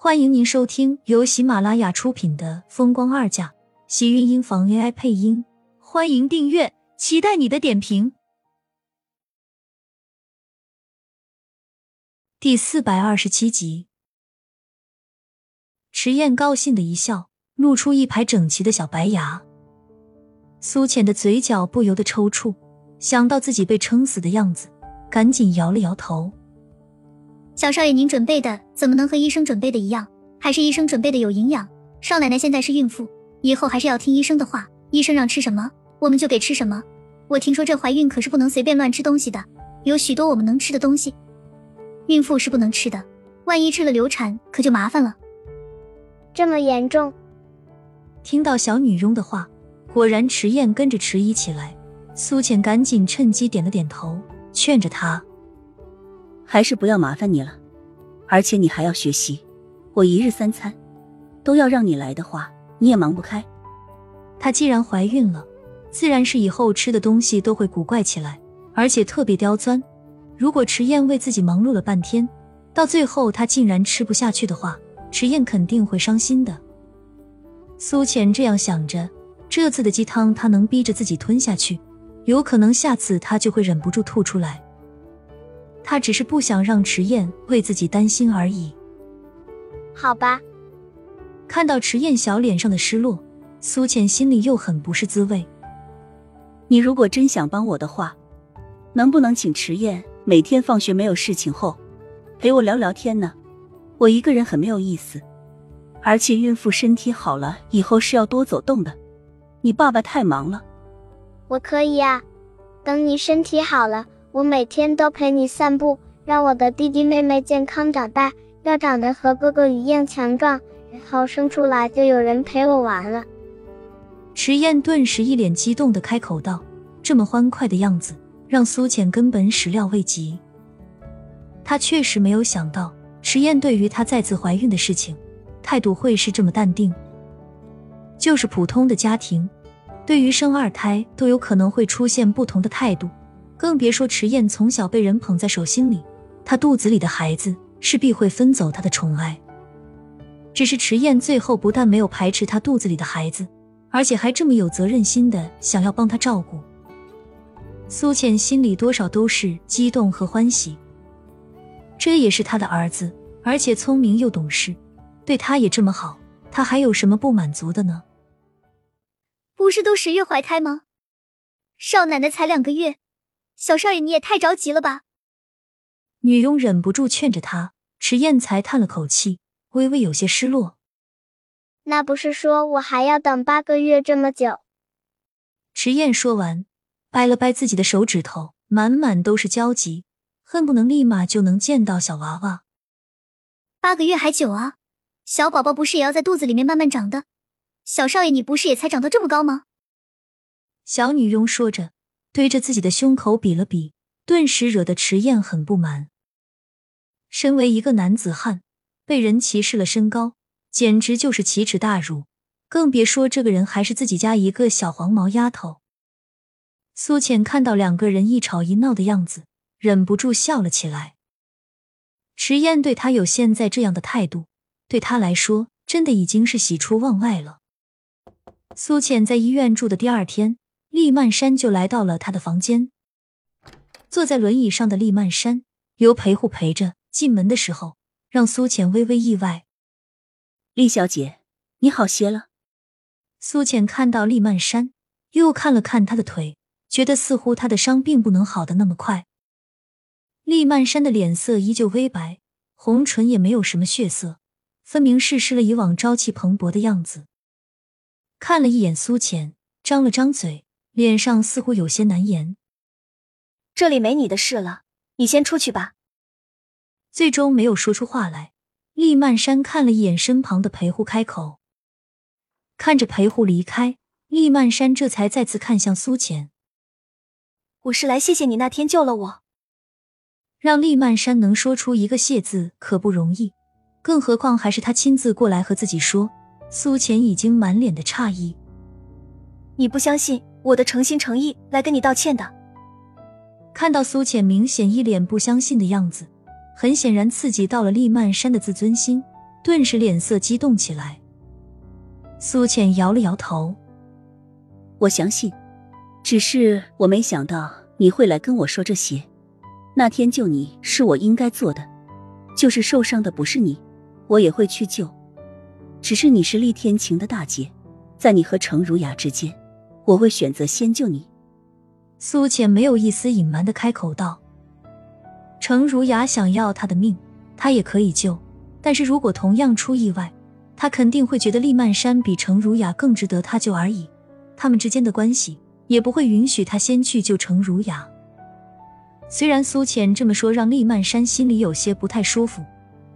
欢迎您收听由喜马拉雅出品的《风光二嫁》，喜运音房 AI 配音。欢迎订阅，期待你的点评。第四百二十七集，迟燕高兴的一笑，露出一排整齐的小白牙。苏浅的嘴角不由得抽搐，想到自己被撑死的样子，赶紧摇了摇头。小少爷，您准备的怎么能和医生准备的一样？还是医生准备的有营养？少奶奶现在是孕妇，以后还是要听医生的话。医生让吃什么，我们就给吃什么。我听说这怀孕可是不能随便乱吃东西的，有许多我们能吃的东西，孕妇是不能吃的。万一吃了流产，可就麻烦了。这么严重？听到小女佣的话，果然迟燕跟着迟疑起来。苏浅赶紧趁机点了点头，劝着她。还是不要麻烦你了，而且你还要学习。我一日三餐都要让你来的话，你也忙不开。她既然怀孕了，自然是以后吃的东西都会古怪起来，而且特别刁钻。如果迟燕为自己忙碌了半天，到最后她竟然吃不下去的话，迟燕肯定会伤心的。苏浅这样想着，这次的鸡汤她能逼着自己吞下去，有可能下次她就会忍不住吐出来。他只是不想让迟燕为自己担心而已。好吧。看到迟燕小脸上的失落，苏浅心里又很不是滋味。你如果真想帮我的话，能不能请迟燕每天放学没有事情后陪我聊聊天呢？我一个人很没有意思，而且孕妇身体好了以后是要多走动的。你爸爸太忙了。我可以呀，等你身体好了。我每天都陪你散步，让我的弟弟妹妹健康长大，要长得和哥哥一样强壮，然后生出来就有人陪我玩了。迟燕顿时一脸激动的开口道：“这么欢快的样子，让苏浅根本始料未及。他确实没有想到，迟燕对于她再次怀孕的事情，态度会是这么淡定。就是普通的家庭，对于生二胎都有可能会出现不同的态度。”更别说迟燕从小被人捧在手心里，她肚子里的孩子势必会分走她的宠爱。只是迟燕最后不但没有排斥她肚子里的孩子，而且还这么有责任心的想要帮她照顾。苏浅心里多少都是激动和欢喜，这也是她的儿子，而且聪明又懂事，对她也这么好，她还有什么不满足的呢？不是都十月怀胎吗？少奶奶才两个月。小少爷，你也太着急了吧！女佣忍不住劝着他，迟燕才叹了口气，微微有些失落。那不是说我还要等八个月这么久？迟燕说完，掰了掰自己的手指头，满满都是焦急，恨不能立马就能见到小娃娃。八个月还久啊，小宝宝不是也要在肚子里面慢慢长的？小少爷，你不是也才长到这么高吗？小女佣说着。对着自己的胸口比了比，顿时惹得迟燕很不满。身为一个男子汉，被人歧视了身高，简直就是奇耻大辱。更别说这个人还是自己家一个小黄毛丫头。苏浅看到两个人一吵一闹的样子，忍不住笑了起来。迟燕对他有现在这样的态度，对他来说真的已经是喜出望外了。苏浅在医院住的第二天。厉曼山就来到了他的房间，坐在轮椅上的厉曼山由陪护陪着进门的时候，让苏浅微微意外。厉小姐，你好些了。苏浅看到厉曼山，又看了看他的腿，觉得似乎他的伤并不能好的那么快。厉曼山的脸色依旧微白，红唇也没有什么血色，分明是失了以往朝气蓬勃的样子。看了一眼苏浅，张了张嘴。脸上似乎有些难言。这里没你的事了，你先出去吧。最终没有说出话来。厉曼山看了一眼身旁的陪护，开口。看着陪护离开，厉曼山这才再次看向苏浅：“我是来谢谢你那天救了我。”让厉曼山能说出一个谢字可不容易，更何况还是他亲自过来和自己说。苏浅已经满脸的诧异：“你不相信？”我的诚心诚意来跟你道歉的。看到苏浅明显一脸不相信的样子，很显然刺激到了厉曼山的自尊心，顿时脸色激动起来。苏浅摇了摇头：“我相信，只是我没想到你会来跟我说这些。那天救你是我应该做的，就是受伤的不是你，我也会去救。只是你是厉天晴的大姐，在你和程如雅之间，我会选择先救你。”苏浅没有一丝隐瞒的开口道：“程如雅想要他的命，他也可以救，但是如果同样出意外。”他肯定会觉得厉曼山比程如雅更值得他救而已，他们之间的关系也不会允许他先去救程如雅。虽然苏浅这么说让厉曼山心里有些不太舒服，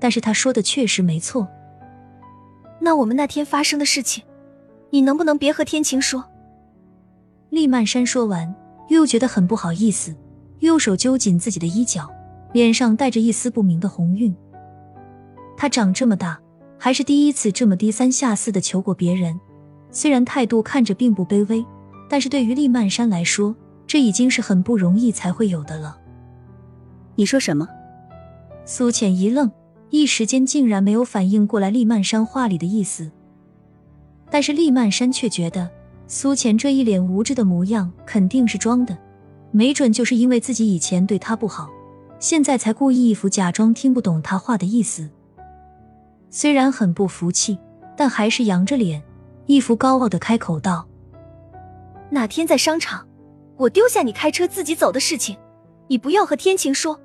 但是他说的确实没错。那我们那天发生的事情，你能不能别和天晴说？厉曼山说完，又觉得很不好意思，右手揪紧自己的衣角，脸上带着一丝不明的红晕。他长这么大。还是第一次这么低三下四的求过别人，虽然态度看着并不卑微，但是对于厉曼山来说，这已经是很不容易才会有的了。你说什么？苏浅一愣，一时间竟然没有反应过来厉曼山话里的意思。但是厉曼山却觉得苏浅这一脸无知的模样肯定是装的，没准就是因为自己以前对他不好，现在才故意一副假装听不懂他话的意思。虽然很不服气，但还是扬着脸，一副高傲的开口道：“哪天在商场，我丢下你开车自己走的事情，你不要和天晴说。”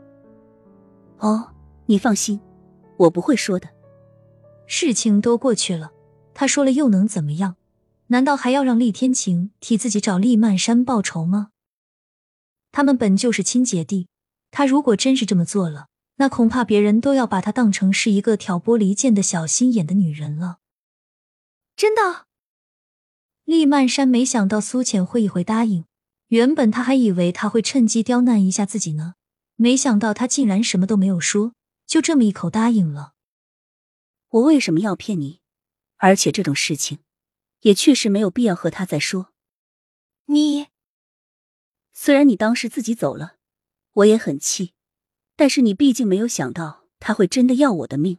哦，你放心，我不会说的。事情都过去了，他说了又能怎么样？难道还要让厉天晴替自己找厉曼山报仇吗？他们本就是亲姐弟，他如果真是这么做了。那恐怕别人都要把她当成是一个挑拨离间的小心眼的女人了。真的，厉曼山没想到苏浅会一回答应，原本他还以为他会趁机刁难一下自己呢，没想到他竟然什么都没有说，就这么一口答应了。我为什么要骗你？而且这种事情，也确实没有必要和他再说。你虽然你当时自己走了，我也很气。但是你毕竟没有想到他会真的要我的命。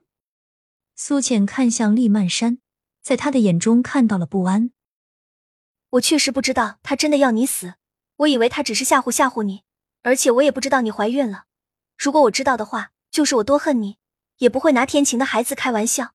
苏浅看向厉曼山，在他的眼中看到了不安。我确实不知道他真的要你死，我以为他只是吓唬吓唬你，而且我也不知道你怀孕了。如果我知道的话，就是我多恨你，也不会拿天晴的孩子开玩笑。